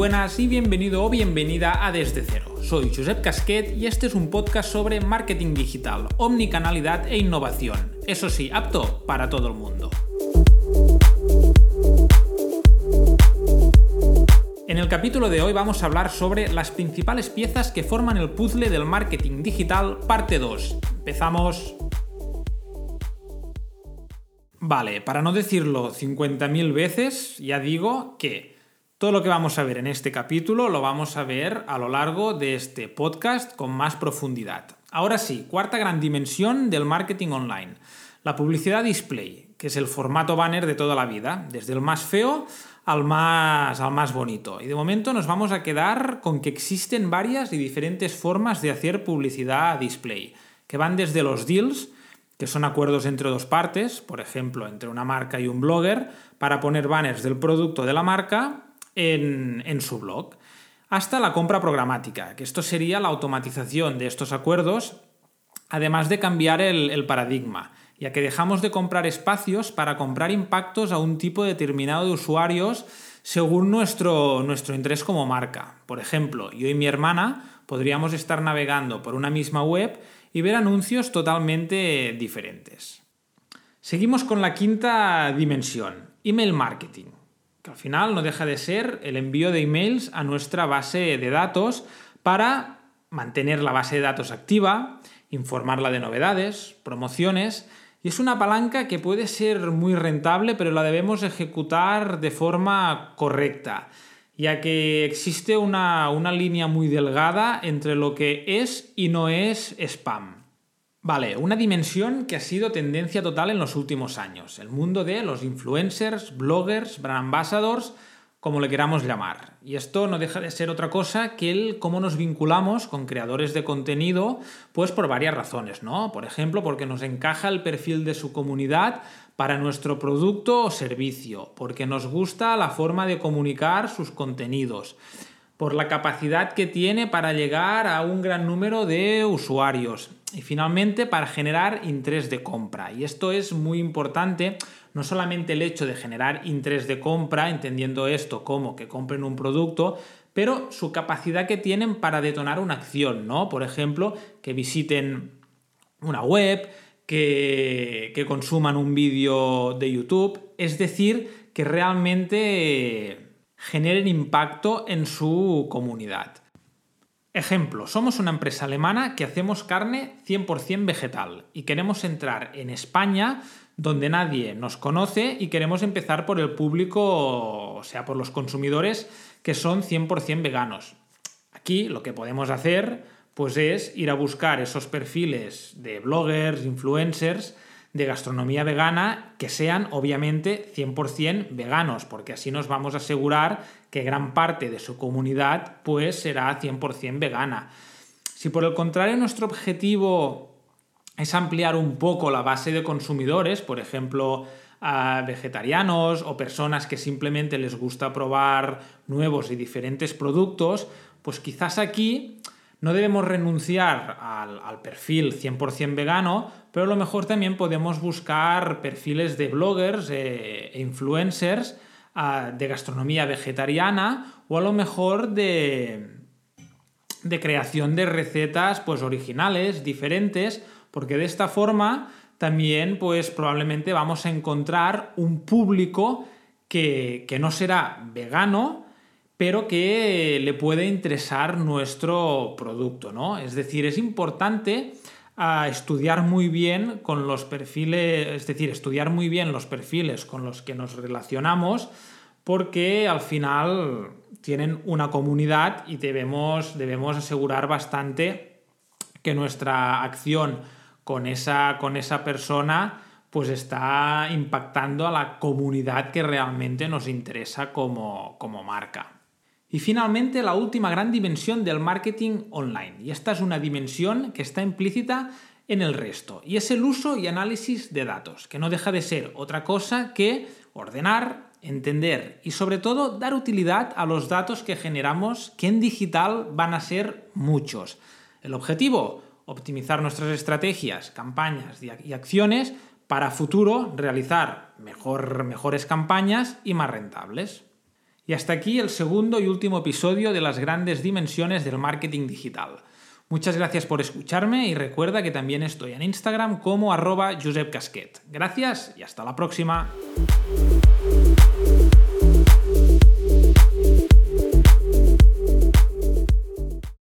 buenas y bienvenido o bienvenida a Desde Cero. Soy Josep Casquet y este es un podcast sobre marketing digital, omnicanalidad e innovación. Eso sí, apto para todo el mundo. En el capítulo de hoy vamos a hablar sobre las principales piezas que forman el puzzle del marketing digital, parte 2. Empezamos. Vale, para no decirlo 50.000 veces, ya digo que todo lo que vamos a ver en este capítulo lo vamos a ver a lo largo de este podcast con más profundidad. Ahora sí, cuarta gran dimensión del marketing online. La publicidad display, que es el formato banner de toda la vida, desde el más feo al más, al más bonito. Y de momento nos vamos a quedar con que existen varias y diferentes formas de hacer publicidad display, que van desde los deals, que son acuerdos entre dos partes, por ejemplo, entre una marca y un blogger, para poner banners del producto de la marca en, su blog, hasta la compra programática, que esto sería la automatización de estos acuerdos, además de cambiar el, el paradigma ya que dejamos de comprar espacios para comprar impactos a un tipo determinado de usuarios según nuestro, nuestro interés como marca. Por ejemplo, yo y mi hermana podríamos estar navegando por una misma web y ver anuncios totalmente diferentes. Seguimos con la quinta dimensión, email marketing, que al final no deja de ser el envío de emails a nuestra base de datos para mantener la base de datos activa, informarla de novedades, promociones y es una palanca que puede ser muy rentable, pero la debemos ejecutar de forma correcta, ya que existe una, una línea muy delgada entre lo que es y no es spam. Vale, una dimensión que ha sido tendencia total en los últimos años, el mundo de los influencers, bloggers, brand ambassadors, como le queramos llamar. Y esto no deja de ser otra cosa que el cómo nos vinculamos con creadores de contenido, pues por varias razones, ¿no? Por ejemplo, porque nos encaja el perfil de su comunidad para nuestro producto o servicio, porque nos gusta la forma de comunicar sus contenidos, por la capacidad que tiene para llegar a un gran número de usuarios y finalmente para generar interés de compra. Y esto es muy importante no solamente el hecho de generar interés de compra, entendiendo esto como que compren un producto, pero su capacidad que tienen para detonar una acción, ¿no? Por ejemplo, que visiten una web, que, que consuman un vídeo de YouTube, es decir, que realmente generen impacto en su comunidad. Ejemplo, somos una empresa alemana que hacemos carne 100% vegetal y queremos entrar en España donde nadie nos conoce y queremos empezar por el público, o sea, por los consumidores que son 100% veganos. Aquí lo que podemos hacer pues es ir a buscar esos perfiles de bloggers, influencers de gastronomía vegana que sean obviamente 100% veganos, porque así nos vamos a asegurar que gran parte de su comunidad pues será 100% vegana. Si por el contrario nuestro objetivo es ampliar un poco la base de consumidores, por ejemplo, a vegetarianos o personas que simplemente les gusta probar nuevos y diferentes productos, pues quizás aquí no debemos renunciar al, perfil 100% vegano, pero a lo mejor también podemos buscar perfiles de bloggers e influencers ah, de gastronomía vegetariana o a lo mejor de, de creación de recetas pues originales, diferentes, porque de esta forma también pues probablemente vamos a encontrar un público que, no será vegano, pero que le puede interesar nuestro producto, ¿no? Es decir, es importante ah, estudiar muy bien con los perfiles, es decir, estudiar muy bien los perfiles con los que nos relacionamos, porque al final tienen una comunidad y debemos, debemos asegurar bastante que nuestra acción con esa, con esa persona pues está impactando a la comunidad que realmente nos interesa como, como marca. Y finalmente, la última gran dimensión del marketing online. Y esta es una dimensión que está implícita en el resto. Y es el uso y análisis de datos, que no deja de ser otra cosa que ordenar, entender y sobre todo dar utilidad a los datos que generamos, que en digital van a ser muchos. El objetivo, optimizar nuestras estrategias, campañas y acciones para futuro realizar mejor, mejores campañas y más rentables. Y hasta aquí el segundo y último episodio de las grandes dimensiones del marketing digital. Muchas gracias por escucharme y recuerda que también estoy en Instagram como arroba Josep Casquet. Gracias y hasta la próxima.